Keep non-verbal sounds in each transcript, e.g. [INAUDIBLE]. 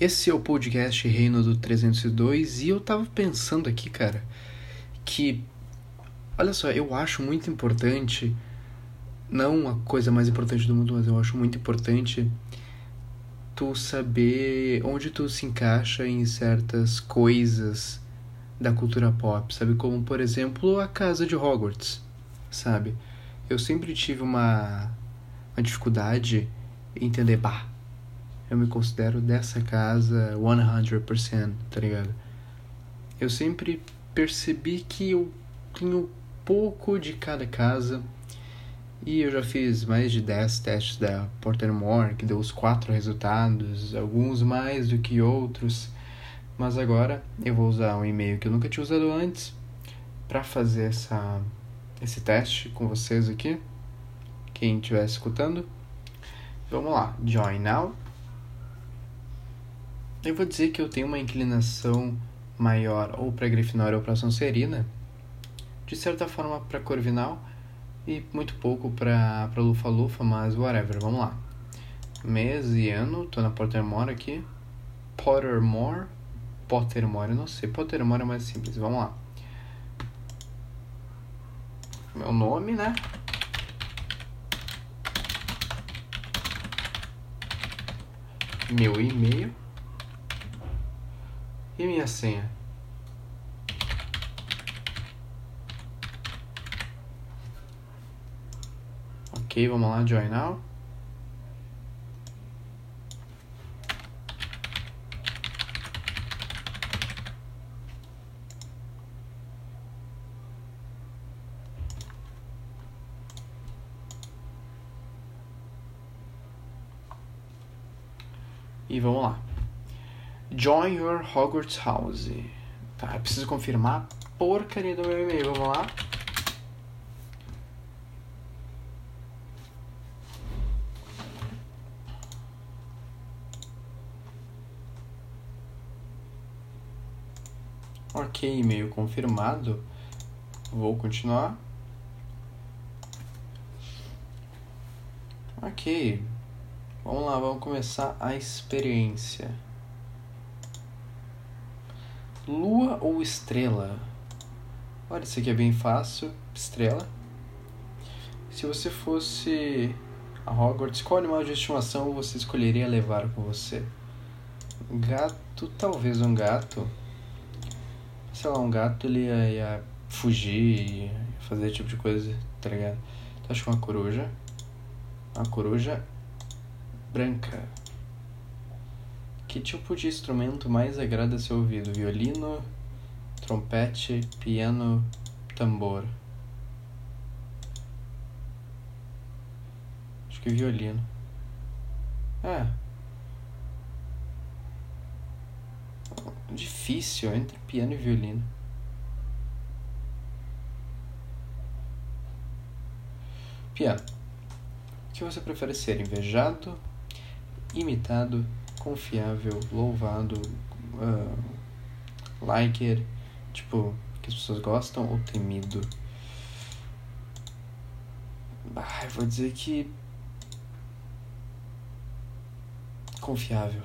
Esse é o podcast Reino do 302 e eu tava pensando aqui, cara, que olha só, eu acho muito importante não a coisa mais importante do mundo, mas eu acho muito importante tu saber onde tu se encaixa em certas coisas da cultura pop, sabe? Como, por exemplo, a casa de Hogwarts, sabe? Eu sempre tive uma, uma dificuldade em entender, bah, eu me considero dessa casa 100%, tá ligado? Eu sempre percebi que eu tenho pouco de cada casa e eu já fiz mais de 10 testes da Pottermore, que deu os quatro resultados, alguns mais do que outros. Mas agora eu vou usar um e-mail que eu nunca tinha usado antes para fazer essa, esse teste com vocês aqui. Quem estiver escutando. Vamos lá, join now. Eu vou dizer que eu tenho uma inclinação maior ou para Grifinória ou para Sonserina, de certa forma para Corvinal e muito pouco para Lufa-Lufa, mas whatever, vamos lá. Mês e ano, tô na Pottermore aqui. Pottermore, Pottermore, eu não sei, Pottermore é mais simples, vamos lá. Meu nome, né? Meu e-mail e minha senha? Ok, vamos lá, join now. E vamos lá. Join your Hogwarts house. Tá, eu preciso confirmar a porcaria do meu e-mail. Vamos lá. Ok, e-mail confirmado. Vou continuar. Ok. Vamos lá, vamos começar a experiência. Lua ou estrela? Olha, isso aqui é bem fácil. Estrela. Se você fosse a Hogwarts, qual animal de estimação você escolheria levar com você? Gato, talvez um gato. Sei lá, um gato ele ia, ia fugir, ia fazer esse tipo de coisa, tá ligado? Então acho que uma coruja. Uma coruja branca. Que tipo de instrumento mais agrada seu ouvido? Violino, trompete, piano, tambor? Acho que violino. É. Difícil entre piano e violino. Piano. O que você prefere ser? Invejado, imitado, confiável, louvado, uh, liker, tipo, que as pessoas gostam ou temido? Ah, eu vou dizer que. Confiável.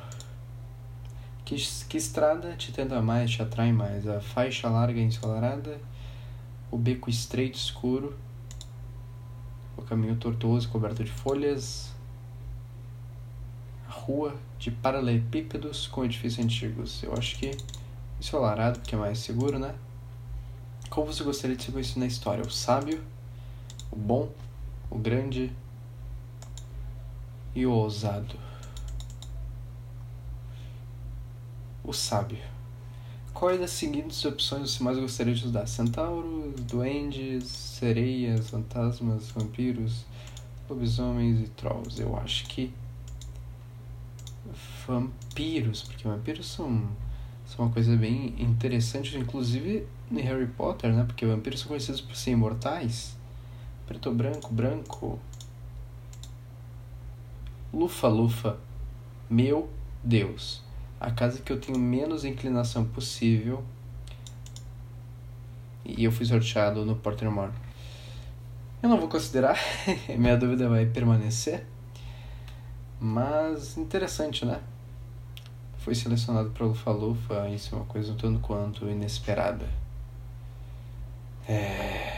Que, que estrada te tenta mais, te atrai mais? A faixa larga e ensolarada? O beco estreito escuro? O caminho tortuoso coberto de folhas? Rua de paralelepípedos com edifícios antigos. Eu acho que ensolarado, porque é mais seguro, né? Como você gostaria de ser conhecido na história? O sábio, o bom, o grande e o ousado. O sábio. Qual das seguintes opções você mais gostaria de estudar? Centauros, duendes, sereias, fantasmas, vampiros, lobisomens e trolls. Eu acho que vampiros, porque vampiros são, são uma coisa bem interessante, inclusive em Harry Potter, né? Porque vampiros são conhecidos por ser imortais. Preto, branco, branco. Lufa, lufa. Meu Deus. A casa que eu tenho menos inclinação possível. E eu fui sorteado no Pottermore. Eu não vou considerar. [LAUGHS] Minha dúvida vai permanecer. Mas interessante, né? foi selecionado para Lufa Lufa, isso é uma coisa um tanto quanto inesperada. É...